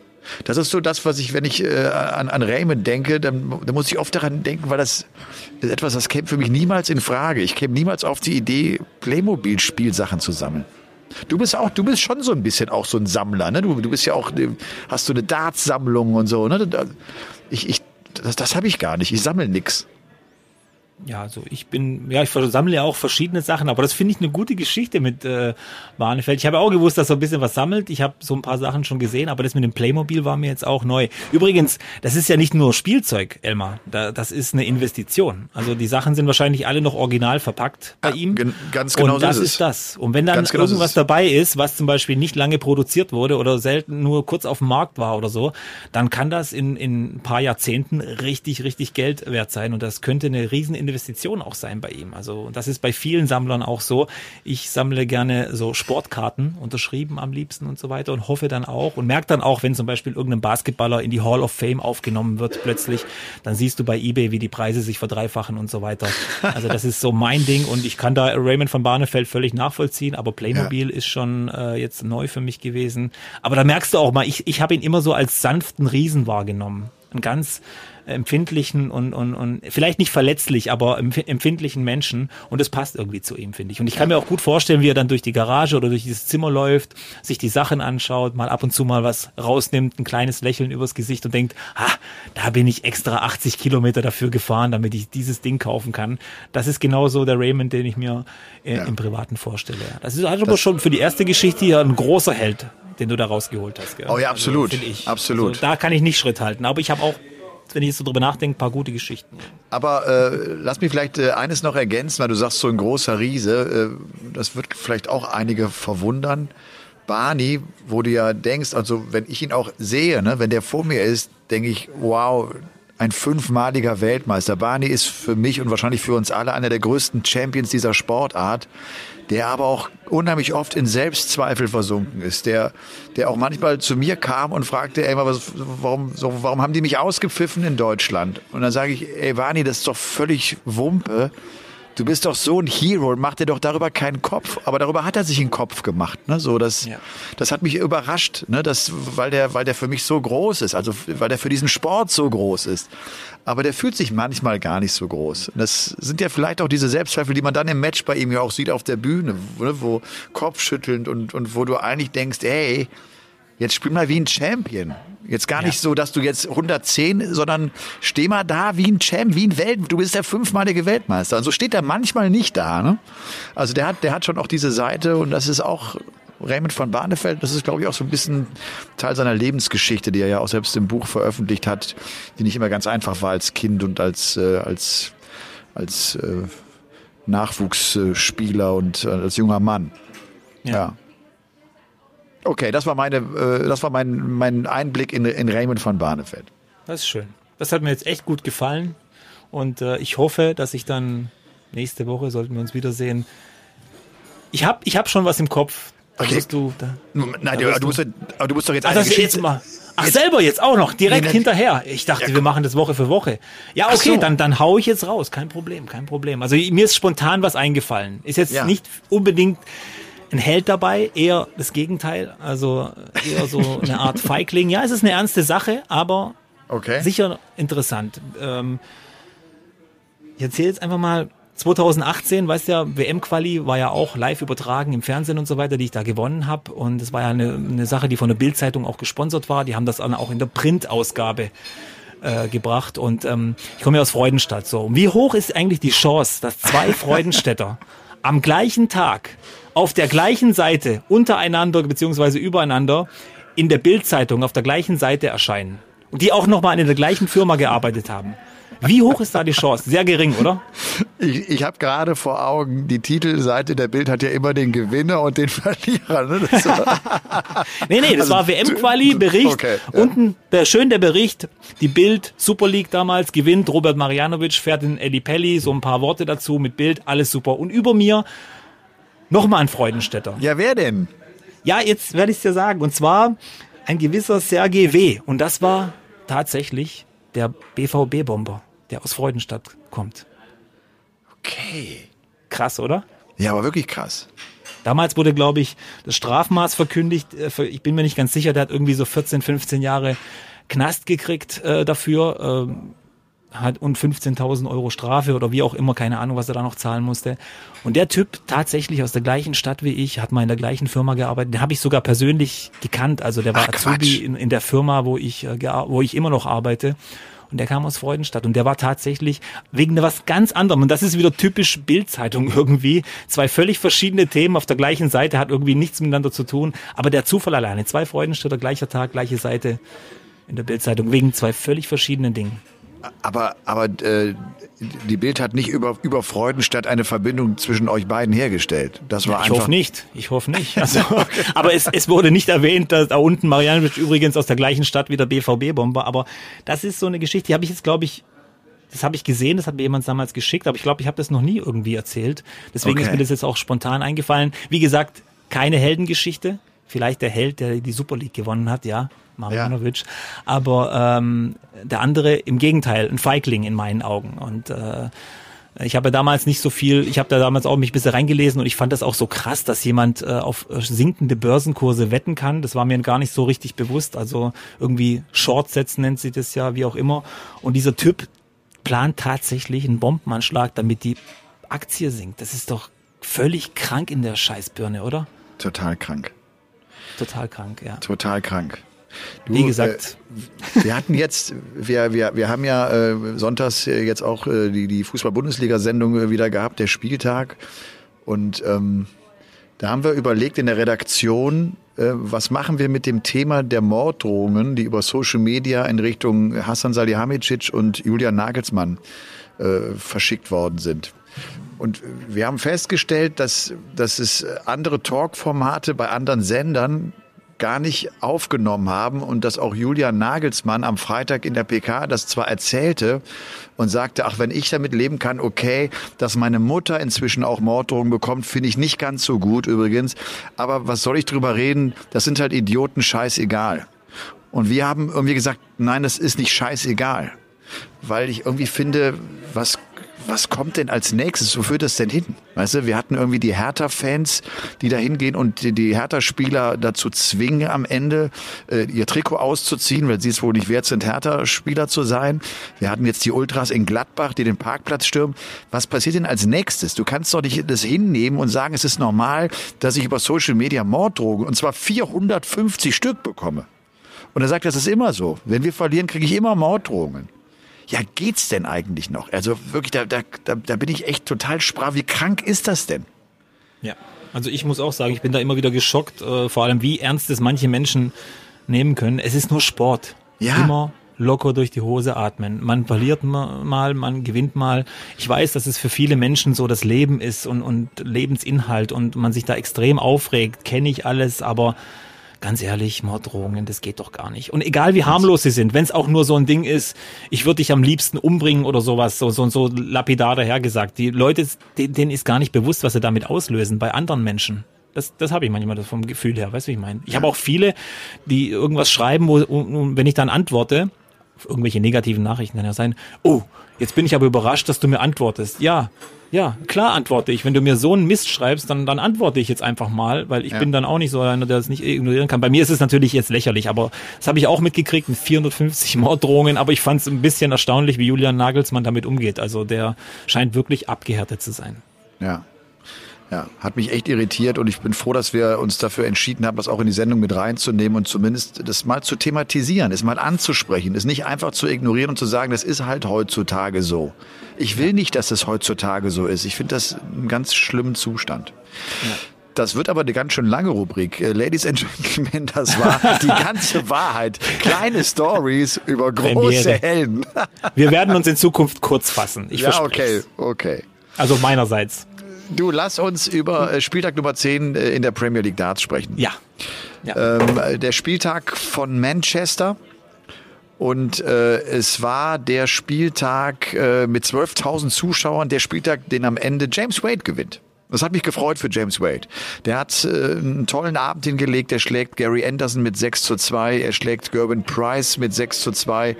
das ist so das, was ich, wenn ich äh, an, an Raymond denke, dann, dann muss ich oft daran denken, weil das ist etwas, das käme für mich niemals in Frage. Ich käme niemals auf die Idee, Playmobil-Spielsachen zu sammeln. Du bist auch, du bist schon so ein bisschen auch so ein Sammler, ne? Du, du bist ja auch, hast du eine Dartsammlung und so, ne? Ich, ich, das, das habe ich gar nicht. Ich sammle nix. Ja, also ich bin, ja, ich sammle ja auch verschiedene Sachen, aber das finde ich eine gute Geschichte mit äh, Warnefeld. Ich habe auch gewusst, dass er ein bisschen was sammelt. Ich habe so ein paar Sachen schon gesehen, aber das mit dem Playmobil war mir jetzt auch neu. Übrigens, das ist ja nicht nur Spielzeug, Elmar. Da, das ist eine Investition. Also die Sachen sind wahrscheinlich alle noch original verpackt bei ja, ihm. Ganz genau Und das so ist, ist das. Und wenn dann genau irgendwas dabei ist, was zum Beispiel nicht lange produziert wurde oder selten nur kurz auf dem Markt war oder so, dann kann das in, in ein paar Jahrzehnten richtig, richtig Geld wert sein. Und das könnte eine riesen Investition auch sein bei ihm. Also das ist bei vielen Sammlern auch so. Ich sammle gerne so Sportkarten, unterschrieben am liebsten und so weiter und hoffe dann auch und merke dann auch, wenn zum Beispiel irgendein Basketballer in die Hall of Fame aufgenommen wird plötzlich, dann siehst du bei eBay, wie die Preise sich verdreifachen und so weiter. Also das ist so mein Ding und ich kann da Raymond von Barnefeld völlig nachvollziehen, aber Playmobil ja. ist schon äh, jetzt neu für mich gewesen. Aber da merkst du auch mal, ich, ich habe ihn immer so als sanften Riesen wahrgenommen. Ein ganz empfindlichen und, und, und vielleicht nicht verletzlich, aber empfindlichen Menschen und das passt irgendwie zu ihm, finde ich. Und ich kann mir auch gut vorstellen, wie er dann durch die Garage oder durch dieses Zimmer läuft, sich die Sachen anschaut, mal ab und zu mal was rausnimmt, ein kleines Lächeln übers Gesicht und denkt, ah, da bin ich extra 80 Kilometer dafür gefahren, damit ich dieses Ding kaufen kann. Das ist genauso der Raymond, den ich mir äh, ja. im Privaten vorstelle. Das ist aber schon für die erste Geschichte ja ein großer Held den du da rausgeholt hast. Gell? Oh ja, absolut. Also, ich. Absolut. Also, da kann ich nicht Schritt halten. Aber ich habe auch wenn ich jetzt so drüber nachdenke, ein paar gute Geschichten. Aber äh, lass mich vielleicht äh, eines noch ergänzen, weil du sagst, so ein großer Riese, äh, das wird vielleicht auch einige verwundern. Barney, wo du ja denkst, also wenn ich ihn auch sehe, ne, wenn der vor mir ist, denke ich, wow, ein fünfmaliger Weltmeister. Barney ist für mich und wahrscheinlich für uns alle einer der größten Champions dieser Sportart der aber auch unheimlich oft in Selbstzweifel versunken ist, der, der auch manchmal zu mir kam und fragte, ey, was, warum, so, warum haben die mich ausgepfiffen in Deutschland? Und dann sage ich, ey, Vani, das ist doch völlig Wumpe. Du bist doch so ein Hero und mach dir doch darüber keinen Kopf. Aber darüber hat er sich einen Kopf gemacht. Ne? So, das, ja. das hat mich überrascht, ne? das, weil, der, weil der für mich so groß ist, also weil der für diesen Sport so groß ist aber der fühlt sich manchmal gar nicht so groß. Das sind ja vielleicht auch diese Selbstzweifel, die man dann im Match bei ihm ja auch sieht auf der Bühne, wo, ne, wo Kopfschüttelnd und, und wo du eigentlich denkst, ey, jetzt spiel mal wie ein Champion. Jetzt gar nicht so, dass du jetzt 110, sondern steh mal da wie ein Champ, wie ein Welt. Du bist der fünfmalige Weltmeister. Und so steht er manchmal nicht da. Ne? Also der hat, der hat schon auch diese Seite und das ist auch Raymond von Barnefeld, das ist, glaube ich, auch so ein bisschen Teil seiner Lebensgeschichte, die er ja auch selbst im Buch veröffentlicht hat, die nicht immer ganz einfach war als Kind und als, äh, als, als äh, Nachwuchsspieler und äh, als junger Mann. ja. ja. Okay, das war meine, äh, das war mein, mein Einblick in, in Raymond von Barnefeld. Das ist schön. Das hat mir jetzt echt gut gefallen und äh, ich hoffe, dass ich dann nächste Woche sollten wir uns wiedersehen. Ich habe ich hab schon was im Kopf. Okay. Du, da, Nein, du, musst, du, aber du musst doch jetzt Ach, Geschichte... jetzt mal. Ach, jetzt, selber jetzt auch noch, direkt nee, hinterher. Ich dachte, ja, wir machen das Woche für Woche. Ja, okay, so. dann, dann hau ich jetzt raus. Kein Problem, kein Problem. Also mir ist spontan was eingefallen. Ist jetzt ja. nicht unbedingt ein Held dabei, eher das Gegenteil. Also eher so eine Art Feigling. Ja, es ist eine ernste Sache, aber okay. sicher interessant. Ähm, ich erzähle jetzt einfach mal 2018, weißt du ja, WM-Quali war ja auch live übertragen im Fernsehen und so weiter, die ich da gewonnen habe. Und es war ja eine, eine Sache, die von der Bild-Zeitung auch gesponsert war. Die haben das dann auch in der Printausgabe äh, gebracht. Und ähm, ich komme ja aus Freudenstadt. So, und wie hoch ist eigentlich die Chance, dass zwei Freudenstädter am gleichen Tag auf der gleichen Seite untereinander beziehungsweise übereinander in der Bild-Zeitung auf der gleichen Seite erscheinen? Und die auch nochmal in der gleichen Firma gearbeitet haben. Wie hoch ist da die Chance? Sehr gering, oder? Ich, ich habe gerade vor Augen, die Titelseite der Bild hat ja immer den Gewinner und den Verlierer. Ne? Das nee, nee, das also, war WM-Quali, Bericht. Okay, ja. Unten der, schön der Bericht, die Bild, Super League damals, gewinnt, Robert Marianovic fährt in Eddie Pelli, so ein paar Worte dazu mit Bild, alles super. Und über mir nochmal ein Freudenstädter. Ja, wer denn? Ja, jetzt werde ich es dir sagen. Und zwar ein gewisser Sergei W. Und das war tatsächlich der BVB-Bomber der aus Freudenstadt kommt. Okay. Krass, oder? Ja, aber wirklich krass. Damals wurde, glaube ich, das Strafmaß verkündigt. Äh, ich bin mir nicht ganz sicher, der hat irgendwie so 14, 15 Jahre Knast gekriegt äh, dafür. Ähm, hat und 15.000 Euro Strafe oder wie auch immer, keine Ahnung, was er da noch zahlen musste. Und der Typ tatsächlich aus der gleichen Stadt wie ich, hat mal in der gleichen Firma gearbeitet. Den habe ich sogar persönlich gekannt. Also der war Ach, Azubi in, in, der Firma, wo ich, äh, wo ich immer noch arbeite und der kam aus Freudenstadt und der war tatsächlich wegen was ganz anderem und das ist wieder typisch Bildzeitung irgendwie, zwei völlig verschiedene Themen auf der gleichen Seite, hat irgendwie nichts miteinander zu tun, aber der Zufall alleine, zwei Freudenstädter, gleicher Tag, gleiche Seite in der Bildzeitung wegen zwei völlig verschiedenen Dingen. Aber, aber äh, die Bild hat nicht über, über Freudenstadt eine Verbindung zwischen euch beiden hergestellt. Das war ich einfach. hoffe nicht. Ich hoffe nicht. Also, aber es, es wurde nicht erwähnt, dass da unten Marianovic übrigens aus der gleichen Stadt wie der BVB-Bomber. Aber das ist so eine Geschichte, die habe ich jetzt, glaube ich, Das habe ich gesehen, das hat mir jemand damals geschickt, aber ich glaube, ich habe das noch nie irgendwie erzählt. Deswegen okay. ist mir das jetzt auch spontan eingefallen. Wie gesagt, keine Heldengeschichte. Vielleicht der Held, der die Super League gewonnen hat, ja, Marjanovic. Ja. Aber ähm, der andere im Gegenteil, ein Feigling in meinen Augen. Und äh, ich habe damals nicht so viel, ich habe da damals auch mich ein bisschen reingelesen und ich fand das auch so krass, dass jemand äh, auf sinkende Börsenkurse wetten kann. Das war mir gar nicht so richtig bewusst. Also irgendwie Shortsets nennt sie das ja, wie auch immer. Und dieser Typ plant tatsächlich einen Bombenanschlag, damit die Aktie sinkt. Das ist doch völlig krank in der Scheißbirne, oder? Total krank. Total krank, ja. Total krank. Du, Wie gesagt. Äh, wir hatten jetzt, wir, wir, wir haben ja äh, sonntags jetzt auch äh, die, die Fußball-Bundesliga-Sendung wieder gehabt, der Spieltag. Und ähm, da haben wir überlegt in der Redaktion, äh, was machen wir mit dem Thema der Morddrohungen, die über Social Media in Richtung Hassan Salihamidzic und Julian Nagelsmann äh, verschickt worden sind. Und wir haben festgestellt, dass, dass es andere Talkformate bei anderen Sendern gar nicht aufgenommen haben und dass auch Julian Nagelsmann am Freitag in der PK das zwar erzählte und sagte, ach, wenn ich damit leben kann, okay, dass meine Mutter inzwischen auch Morddrohungen bekommt, finde ich nicht ganz so gut übrigens. Aber was soll ich drüber reden? Das sind halt Idioten, scheißegal. Und wir haben irgendwie gesagt, nein, das ist nicht scheißegal. Weil ich irgendwie finde, was was kommt denn als nächstes? Wo führt das denn hin? Weißt du, wir hatten irgendwie die Hertha-Fans, die da hingehen und die, Hertha-Spieler dazu zwingen, am Ende äh, ihr Trikot auszuziehen, weil sie es wohl nicht wert sind, Hertha-Spieler zu sein. Wir hatten jetzt die Ultras in Gladbach, die den Parkplatz stürmen. Was passiert denn als nächstes? Du kannst doch nicht das hinnehmen und sagen, es ist normal, dass ich über Social Media Morddrogen, und zwar 450 Stück bekomme. Und er sagt, das ist immer so. Wenn wir verlieren, kriege ich immer Morddrohungen ja, geht's denn eigentlich noch? Also wirklich, da, da, da, bin ich echt total sprach. Wie krank ist das denn? Ja, also ich muss auch sagen, ich bin da immer wieder geschockt, äh, vor allem wie ernst es manche Menschen nehmen können. Es ist nur Sport. Ja. Immer locker durch die Hose atmen. Man verliert mal, man gewinnt mal. Ich weiß, dass es für viele Menschen so das Leben ist und, und Lebensinhalt und man sich da extrem aufregt, kenne ich alles, aber ganz ehrlich, Morddrohungen, das geht doch gar nicht. Und egal wie harmlos sie sind, wenn es auch nur so ein Ding ist, ich würde dich am liebsten umbringen oder sowas, so, so, so lapidar dahergesagt. Die Leute, denen ist gar nicht bewusst, was sie damit auslösen bei anderen Menschen. Das, das habe ich manchmal das vom Gefühl her, weißt du, wie ich meine? Ich habe auch viele, die irgendwas schreiben, wo, wenn ich dann antworte, irgendwelche negativen Nachrichten dann ja sein, oh, jetzt bin ich aber überrascht, dass du mir antwortest. Ja, ja, klar antworte ich. Wenn du mir so einen Mist schreibst, dann, dann antworte ich jetzt einfach mal, weil ich ja. bin dann auch nicht so einer, der das nicht ignorieren kann. Bei mir ist es natürlich jetzt lächerlich, aber das habe ich auch mitgekriegt mit 450 Morddrohungen, aber ich fand es ein bisschen erstaunlich, wie Julian Nagelsmann damit umgeht. Also der scheint wirklich abgehärtet zu sein. Ja. Ja, hat mich echt irritiert und ich bin froh, dass wir uns dafür entschieden haben, das auch in die Sendung mit reinzunehmen und zumindest das mal zu thematisieren, es mal anzusprechen, es nicht einfach zu ignorieren und zu sagen, das ist halt heutzutage so. Ich will nicht, dass es heutzutage so ist. Ich finde das einen ganz schlimmen Zustand. Ja. Das wird aber eine ganz schön lange Rubrik. Äh, Ladies and Gentlemen, das war die ganze Wahrheit. Kleine Stories über große Premiere. Helden. Wir werden uns in Zukunft kurz fassen. Ich ja, okay, okay. Also meinerseits. Du, lass uns über äh, Spieltag Nummer 10 äh, in der Premier League Darts sprechen. Ja. ja. Ähm, der Spieltag von Manchester. Und äh, es war der Spieltag äh, mit 12.000 Zuschauern, der Spieltag, den am Ende James Wade gewinnt. Das hat mich gefreut für James Wade. Der hat äh, einen tollen Abend hingelegt. Er schlägt Gary Anderson mit 6 zu 2. Er schlägt Gerwin Price mit 6 zu 2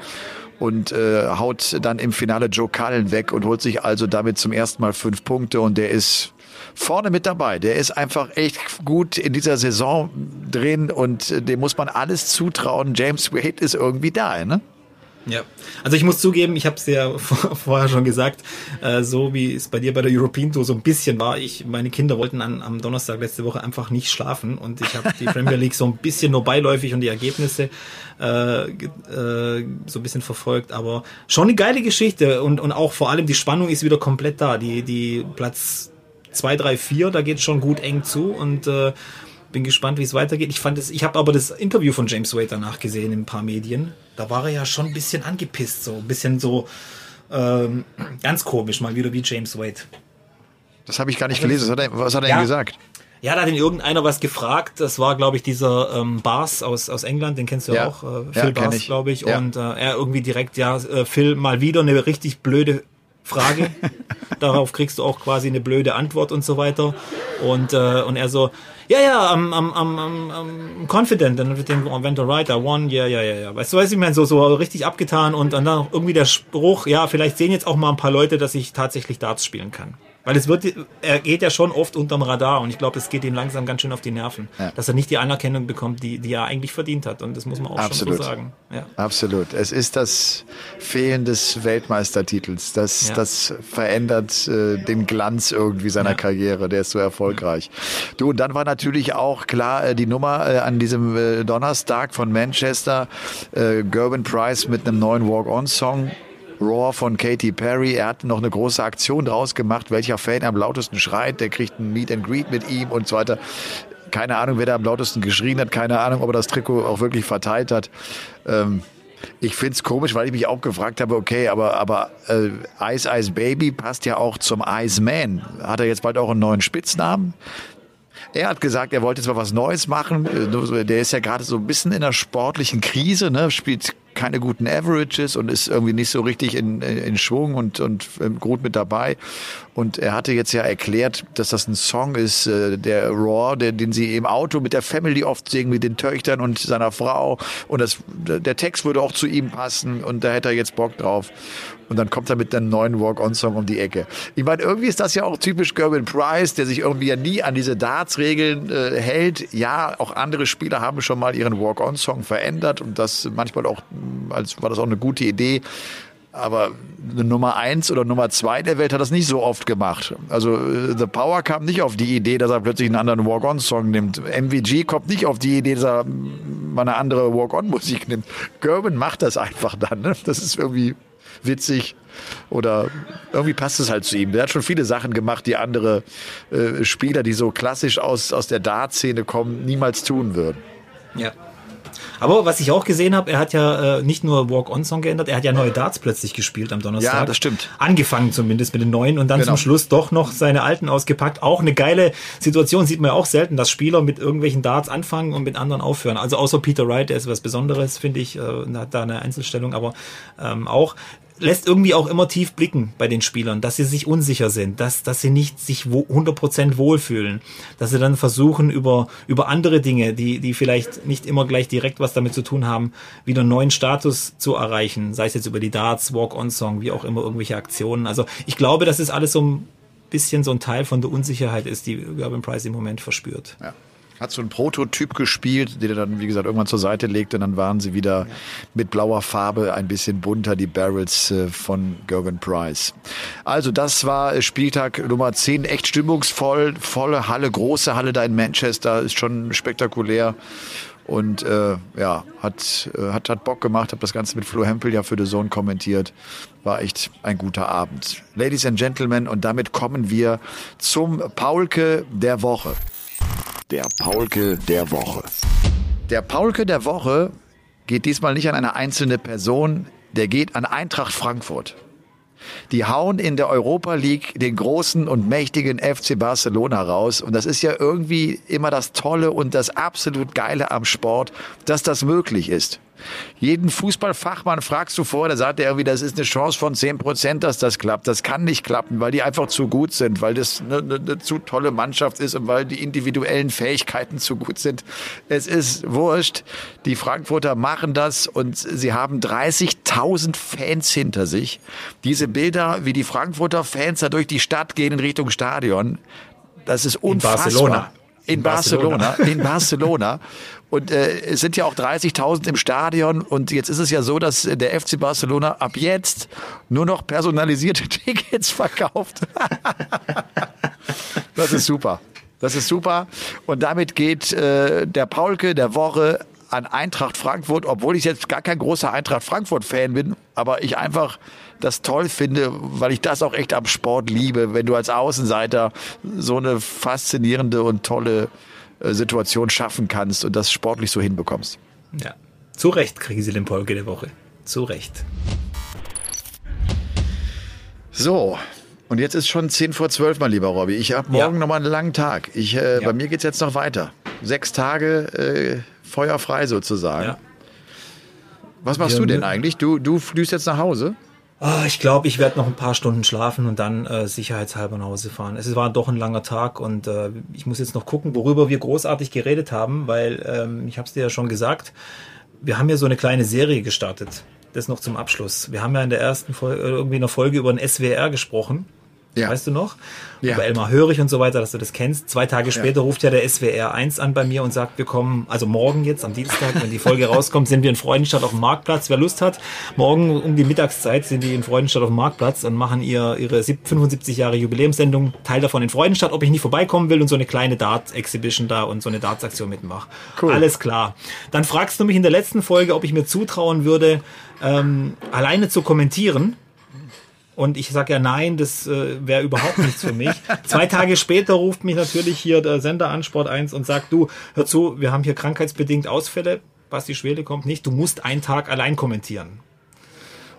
und äh, haut dann im Finale Joe Cullen weg und holt sich also damit zum ersten Mal fünf Punkte und der ist vorne mit dabei. Der ist einfach echt gut in dieser Saison drin und äh, dem muss man alles zutrauen. James Wade ist irgendwie da, ne? Ja, also ich muss zugeben, ich habe es ja vorher schon gesagt, äh, so wie es bei dir bei der European Tour so ein bisschen war. Ich, meine Kinder wollten an, am Donnerstag letzte Woche einfach nicht schlafen und ich habe die Premier League so ein bisschen nur beiläufig und die Ergebnisse äh, äh, so ein bisschen verfolgt. Aber schon eine geile Geschichte und, und auch vor allem die Spannung ist wieder komplett da. Die, die Platz 2, 3, 4, da geht schon gut eng zu und äh, bin gespannt, wie es weitergeht. Ich fand es, ich habe aber das Interview von James Wade danach gesehen in ein paar Medien. Da war er ja schon ein bisschen angepisst, so ein bisschen so ähm, ganz komisch, mal wieder wie James Wade. Das habe ich gar nicht gelesen. Was hat er, was hat er ja, denn gesagt? Ja, da hat ihn irgendeiner was gefragt. Das war, glaube ich, dieser ähm, Bars aus, aus England, den kennst du ja auch, äh, Phil Ja, Bars, glaube ich. Ja. Und äh, er irgendwie direkt, ja, äh, Phil, mal wieder eine richtig blöde Frage. Darauf kriegst du auch quasi eine blöde Antwort und so weiter. Und, äh, und er so, ja, ja, I'm, I'm, I'm, I'm confident and everything went alright, I won, ja, ja, ja, ja. Weißt du, was ich meine? So, so richtig abgetan und dann auch irgendwie der Spruch, ja, vielleicht sehen jetzt auch mal ein paar Leute, dass ich tatsächlich Darts spielen kann. Weil es wird, er geht ja schon oft unterm Radar und ich glaube, es geht ihm langsam ganz schön auf die Nerven, Ja. dass er nicht die Anerkennung bekommt, die, die er eigentlich verdient hat. Und das muss man auch Absolut. schon so sagen. Ja. Absolut. Es ist das Fehlen des Weltmeistertitels. Das, Ja. das verändert äh, den Glanz irgendwie seiner. Karriere. Der ist so erfolgreich. Du, und dann war natürlich auch klar äh, die Nummer äh, an diesem äh, Donnerstag von Manchester. Äh, Gerben Price mit einem neuen Walk-On-Song. Raw von Katy Perry. Er hat noch eine große Aktion draus gemacht. Welcher Fan am lautesten schreit, der kriegt ein Meet and Greet mit ihm und so weiter. Keine Ahnung, wer da am lautesten geschrien hat. Keine Ahnung, ob er das Trikot auch wirklich verteilt hat. Ähm, ich find's komisch, weil ich mich auch gefragt habe, okay, aber, aber äh, Ice Ice Baby passt ja auch zum Ice Man. Hat er jetzt bald auch einen neuen Spitznamen? Er hat gesagt, er wollte mal was Neues machen. Äh, Der ist ja gerade so ein bisschen in einer sportlichen Krise, ne? spielt keine guten Averages und ist irgendwie nicht so richtig in, in Schwung und, und ähm, gut mit dabei. Und er hatte jetzt ja erklärt, dass das ein Song ist, äh, der Raw, der, den sie im Auto mit der Family oft singen, mit den Töchtern und seiner Frau. Und das, der Text würde auch zu ihm passen und da hätte er jetzt Bock drauf. Und dann kommt er mit einem neuen Walk-On-Song um die Ecke. Ich meine, irgendwie ist das ja auch typisch Gerben Price, der sich irgendwie ja nie an diese Darts-Regeln äh, hält. Ja, auch andere Spieler haben schon mal ihren Walk-On-Song verändert und das manchmal auch, mh, als war das auch eine gute Idee. Aber eine Nummer eins oder Nummer zwei der Welt hat das nicht so oft gemacht. Also äh, The Power kam nicht auf die Idee, dass er plötzlich einen anderen Walk-On-Song nimmt. MVG kommt nicht auf die Idee, dass er mm, mal eine andere Walk-On-Musik nimmt. Gerben macht das einfach dann. Ne? Das ist irgendwie witzig oder irgendwie passt es halt zu ihm. Der hat schon viele Sachen gemacht, die andere äh, Spieler, die so klassisch aus, aus der Dart-Szene kommen, niemals tun würden. Ja. Aber was ich auch gesehen habe, er hat ja äh, nicht nur Walk-On-Song geändert, er hat ja neue Darts plötzlich gespielt am Donnerstag. Ja, das stimmt. Angefangen zumindest mit den neuen und dann Genau. zum Schluss doch noch seine alten ausgepackt. Auch eine geile Situation sieht man ja auch selten, dass Spieler mit irgendwelchen Darts anfangen und mit anderen aufhören. Also außer Peter Wright, der ist was Besonderes, finde ich, äh, hat da eine Einzelstellung, aber ähm, auch lässt irgendwie auch immer tief blicken bei den Spielern, dass sie sich unsicher sind, dass, dass sie nicht sich wo, 100% wohlfühlen, dass sie dann versuchen, über, über andere Dinge, die, die vielleicht nicht immer gleich direkt was damit zu tun haben, wieder einen neuen Status zu erreichen, sei es jetzt über die Darts, Walk-on-Song, wie auch immer, irgendwelche Aktionen. Also ich glaube, dass es alles so ein bisschen so ein Teil von der Unsicherheit ist, die Gerben Price im Moment verspürt. Ja. Hat so einen Prototyp gespielt, den er dann, wie gesagt, irgendwann zur Seite legte. Und dann waren sie wieder mit blauer Farbe ein bisschen bunter, die Barrels äh, von Gerben Price. Also, das war äh, Spieltag Nummer 10. Echt stimmungsvoll, volle Halle, große Halle da in Manchester. Ist schon spektakulär. Und äh, ja, hat, äh, hat, hat Bock gemacht, habe das Ganze mit Flo Hempel ja für The Zone kommentiert. War echt ein guter Abend. Ladies and Gentlemen, und damit kommen wir zum Paulke der Woche. Der Paulke der Woche. Der Paulke der Woche geht diesmal nicht an eine einzelne Person, der geht an Eintracht Frankfurt. Die hauen in der Europa League den großen und mächtigen FC Barcelona raus. Und das ist ja irgendwie immer das Tolle und das absolut Geile am Sport, dass das möglich ist. Jeden Fußballfachmann fragst du vor, der sagt er irgendwie, das ist eine Chance von 10 Prozent, dass das klappt. Das kann nicht klappen, weil die einfach zu gut sind, weil das eine, eine, eine zu tolle Mannschaft ist und weil die individuellen Fähigkeiten zu gut sind. Es ist wurscht. Die Frankfurter machen das und sie haben 30.000 Fans hinter sich. Diese Bilder, wie die Frankfurter Fans da durch die Stadt gehen in Richtung Stadion, das ist unfassbar. Barcelona. In In Barcelona, Barcelona. in Barcelona. Und äh, es sind ja auch 30.000 im Stadion. Und jetzt ist es ja so, dass der FC Barcelona ab jetzt nur noch personalisierte Tickets verkauft. das ist super. Das ist super. Und damit geht äh, der Paulke der Woche an Eintracht Frankfurt, obwohl ich jetzt gar kein großer Eintracht Frankfurt-Fan bin, aber ich einfach das toll finde, weil ich das auch echt am Sport liebe, wenn du als Außenseiter so eine faszinierende und tolle äh, Situation schaffen kannst und das sportlich so hinbekommst. Ja. Zu Recht kriegen sie den Polke der Woche. Zu Recht. So, Und jetzt ist schon 10 vor 12, mein lieber Robby. Ich habe morgen Ja. nochmal einen langen Tag. Ich, äh, Ja. Bei mir geht's jetzt noch weiter. Sechs Tage äh, feuerfrei sozusagen. Ja. Was machst Wir du denn eigentlich? Du, du flügst jetzt nach Hause? Ah, ich glaube, ich werde noch ein paar Stunden schlafen und dann äh, sicherheitshalber nach Hause fahren. Es war doch ein langer Tag und äh, ich muss jetzt noch gucken, worüber wir großartig geredet haben, weil ähm, ich habe es dir ja schon gesagt, wir haben ja so eine kleine Serie gestartet. Das noch zum Abschluss. Wir haben ja in der ersten Folge, irgendwie in einer Folge über den SWR gesprochen. Ja. Weißt du noch? Ja. Über Elmar Hörig und so weiter, dass du das kennst. Zwei Tage später ruft ja der SWR 1 an bei mir und sagt, wir kommen, also morgen jetzt am Dienstag, wenn die Folge rauskommt, sind wir in Freudenstadt auf dem Marktplatz. Wer Lust hat, morgen um die Mittagszeit sind die in Freudenstadt auf dem Marktplatz und machen ihr, ihre sieb- 75 Jahre Jubiläumssendung, Teil davon in Freudenstadt, ob ich nicht vorbeikommen will und so eine kleine Dart-Exhibition da und so eine Darts-Aktion mitmache. Cool. Alles klar. Dann fragst du mich in der letzten Folge, ob ich mir zutrauen würde, ähm, alleine zu kommentieren. Und ich sage ja nein, das äh, wäre überhaupt nichts für mich. Zwei Tage später ruft mich natürlich hier der Sender an Sport 1 und sagt, du, hör zu, wir haben hier krankheitsbedingt Ausfälle. Basti Schwede kommt nicht, du musst einen Tag allein kommentieren.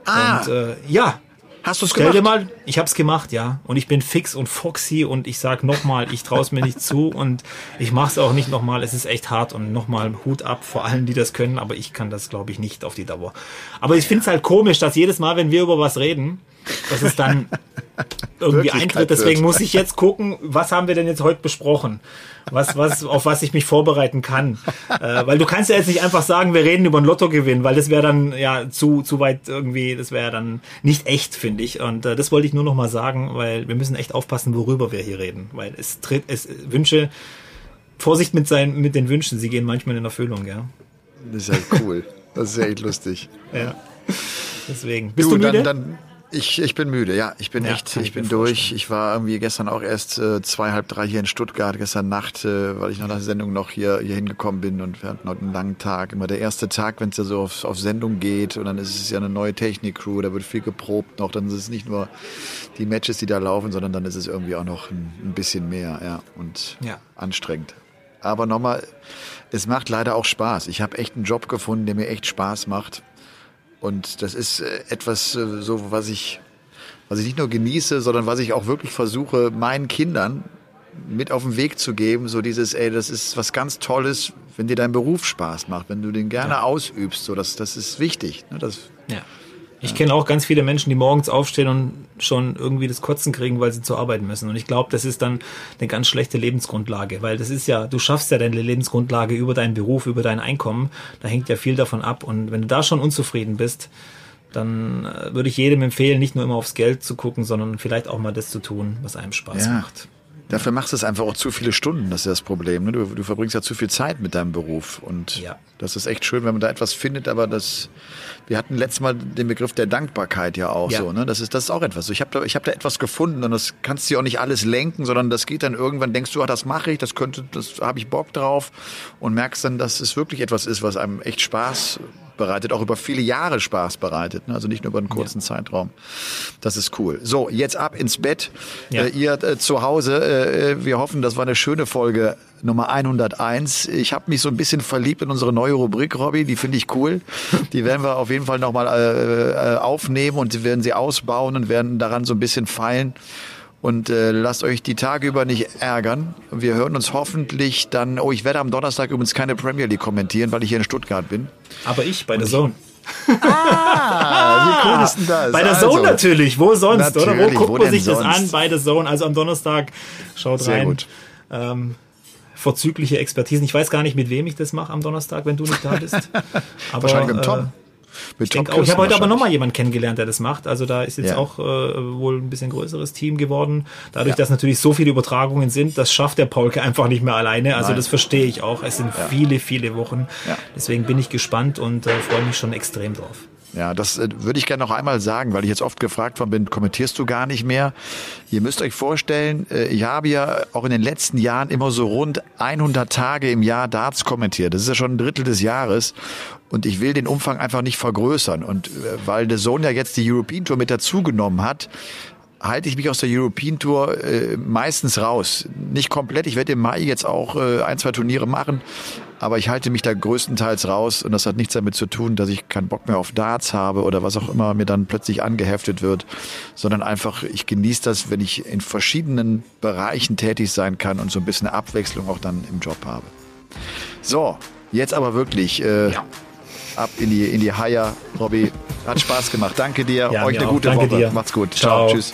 Ah, Und äh, ja, hast du es stell gemacht? dir mal, ich hab's gemacht, ja. Und ich bin fix und foxy und ich sag nochmal, ich traue mir nicht zu und ich mach's auch nicht nochmal. Es ist echt hart und nochmal Hut ab vor allen, die das können, aber ich kann das, glaube ich, nicht auf die Dauer. Aber ich find's halt komisch, dass jedes Mal, wenn wir über was reden, dass es dann irgendwie eintritt. Deswegen muss ich jetzt gucken, was haben wir denn jetzt heute besprochen? Was, was, auf was ich mich vorbereiten kann. Äh, weil du kannst ja jetzt nicht einfach sagen, wir reden über einen Lottogewinn, weil das wäre dann ja zu, zu weit irgendwie, das wäre dann nicht echt, finde ich. Und äh, das wollte ich nur noch mal sagen, weil wir müssen echt aufpassen, worüber wir hier reden. Weil es tritt, es Wünsche, Vorsicht mit sein, mit den Wünschen, sie gehen manchmal in Erfüllung, ja. Das ist ja cool. Das ist ja echt lustig. Ja. Deswegen. Bist du, müde? Dann, dann, ich, ich bin müde, ja. Ich bin Ja, echt, ich bin durch. vorstellen. Ich war irgendwie gestern auch erst äh, zwei, halb drei hier in Stuttgart, gestern Nacht, äh, weil ich nach der Sendung noch hier, hier hingekommen bin und wir hatten heute einen langen Tag. Immer der erste Tag, wenn es ja so auf, auf Sendung geht und dann ist es ja eine neue Technik-Crew, da wird viel geprobt noch. Dann ist es nicht nur die Matches, die da laufen, sondern dann ist es irgendwie auch noch ein, ein bisschen mehr, ja. Und Ja. anstrengend. Aber nochmal, es macht leider auch Spaß. Ich habe echt einen Job gefunden, der mir echt Spaß macht. Und das ist äh, etwas äh, so, was ich, was ich nicht nur genieße, sondern was ich auch wirklich versuche, meinen Kindern mit auf den Weg zu geben. So dieses, ey, das ist was ganz Tolles, wenn dir dein Beruf Spaß macht, wenn du den gerne ausübst. So, das, das ist wichtig. Ne? Das, Ja. Ich kenne auch ganz viele Menschen, die morgens aufstehen und schon irgendwie das Kotzen kriegen, weil sie zur Arbeit müssen. Und ich glaube, das ist dann eine ganz schlechte Lebensgrundlage, weil das ist ja, du schaffst ja deine Lebensgrundlage über deinen Beruf, über dein Einkommen. Da hängt ja viel davon ab. Und wenn du da schon unzufrieden bist, dann äh, würde ich jedem empfehlen, nicht nur immer aufs Geld zu gucken, sondern vielleicht auch mal das zu tun, was einem Spaß Ja. macht. Dafür machst du es einfach auch zu viele Stunden, das ist das Problem. Ne? Du, du verbringst ja zu viel Zeit mit deinem Beruf. Und Ja. das ist echt schön, wenn man da etwas findet, aber das, wir hatten letztes Mal den Begriff der Dankbarkeit ja auch Ja. so. Ne? Das, ist, das ist auch etwas. Ich habe da, ich hab da etwas gefunden und das kannst du ja auch nicht alles lenken, sondern das geht dann irgendwann, denkst du, ah, das mache ich, das könnte, das habe ich Bock drauf und merkst dann, dass es wirklich etwas ist, was einem echt Spaß bereitet, auch über viele Jahre Spaß bereitet, ne? also nicht nur über einen kurzen Zeitraum. Das ist cool. So, jetzt ab ins Bett. Ja. Äh, ihr äh, zu Hause, äh, wir hoffen, das war eine schöne Folge Nummer 101. Ich habe mich so ein bisschen verliebt in unsere neue Rubrik, Robby, die finde ich cool. Die werden wir auf jeden Fall nochmal äh, äh, aufnehmen und werden sie ausbauen und werden daran so ein bisschen feilen. Und äh, lasst euch die Tage über nicht ärgern. Wir hören uns hoffentlich dann. Oh, ich werde am Donnerstag übrigens keine Premier League kommentieren, weil ich hier in Stuttgart bin. Aber ich bei der Zone. Ah, wie cool ist denn das? Bei der Also, Zone natürlich. Wo sonst, oder? Wo Natürlich, guckt wo man sich das sonst? an? Bei der Zone. Also am Donnerstag. Schaut Sehr rein. gut. Ähm, vorzügliche Expertisen. Ich weiß gar nicht, mit wem ich das mache am Donnerstag, wenn du nicht da bist. Aber, Wahrscheinlich mit Tom. Mit ich denke auch, ich habe heute aber nochmal jemanden kennengelernt, der das macht. Also da ist jetzt Ja. auch äh, wohl ein bisschen größeres Team geworden. Dadurch, dass natürlich so viele Übertragungen sind, das schafft der Paulke einfach nicht mehr alleine. Also Nein. das verstehe ich auch. Es sind viele, viele Wochen. Ja. Deswegen bin ich gespannt und äh, freue mich schon extrem drauf. Ja, das äh, würde ich gerne noch einmal sagen, weil ich jetzt oft gefragt worden bin, kommentierst du gar nicht mehr? Ihr müsst euch vorstellen, äh, ich habe ja auch in den letzten Jahren immer so rund 100 Tage im Jahr Darts kommentiert. Das ist ja schon ein Drittel des Jahres. Und ich will den Umfang einfach nicht vergrößern. Und äh, weil der Sohn ja jetzt die European Tour mit dazugenommen hat, halte ich mich aus der European Tour äh, meistens raus. Nicht komplett. Ich werde im Mai jetzt auch äh, ein, zwei Turniere machen, aber ich halte mich da größtenteils raus und das hat nichts damit zu tun, dass ich keinen Bock mehr auf Darts habe oder was auch immer mir dann plötzlich angeheftet wird, sondern einfach, ich genieße das, wenn ich in verschiedenen Bereichen tätig sein kann und so ein bisschen Abwechslung auch dann im Job habe. So, jetzt aber wirklich äh, ja. ab in die, in die Haier, Robby. Hat Spaß gemacht. Danke dir. Ja, Euch eine gute Danke Woche. Dir. Macht's gut. Ciao. Ciao. Tschüss.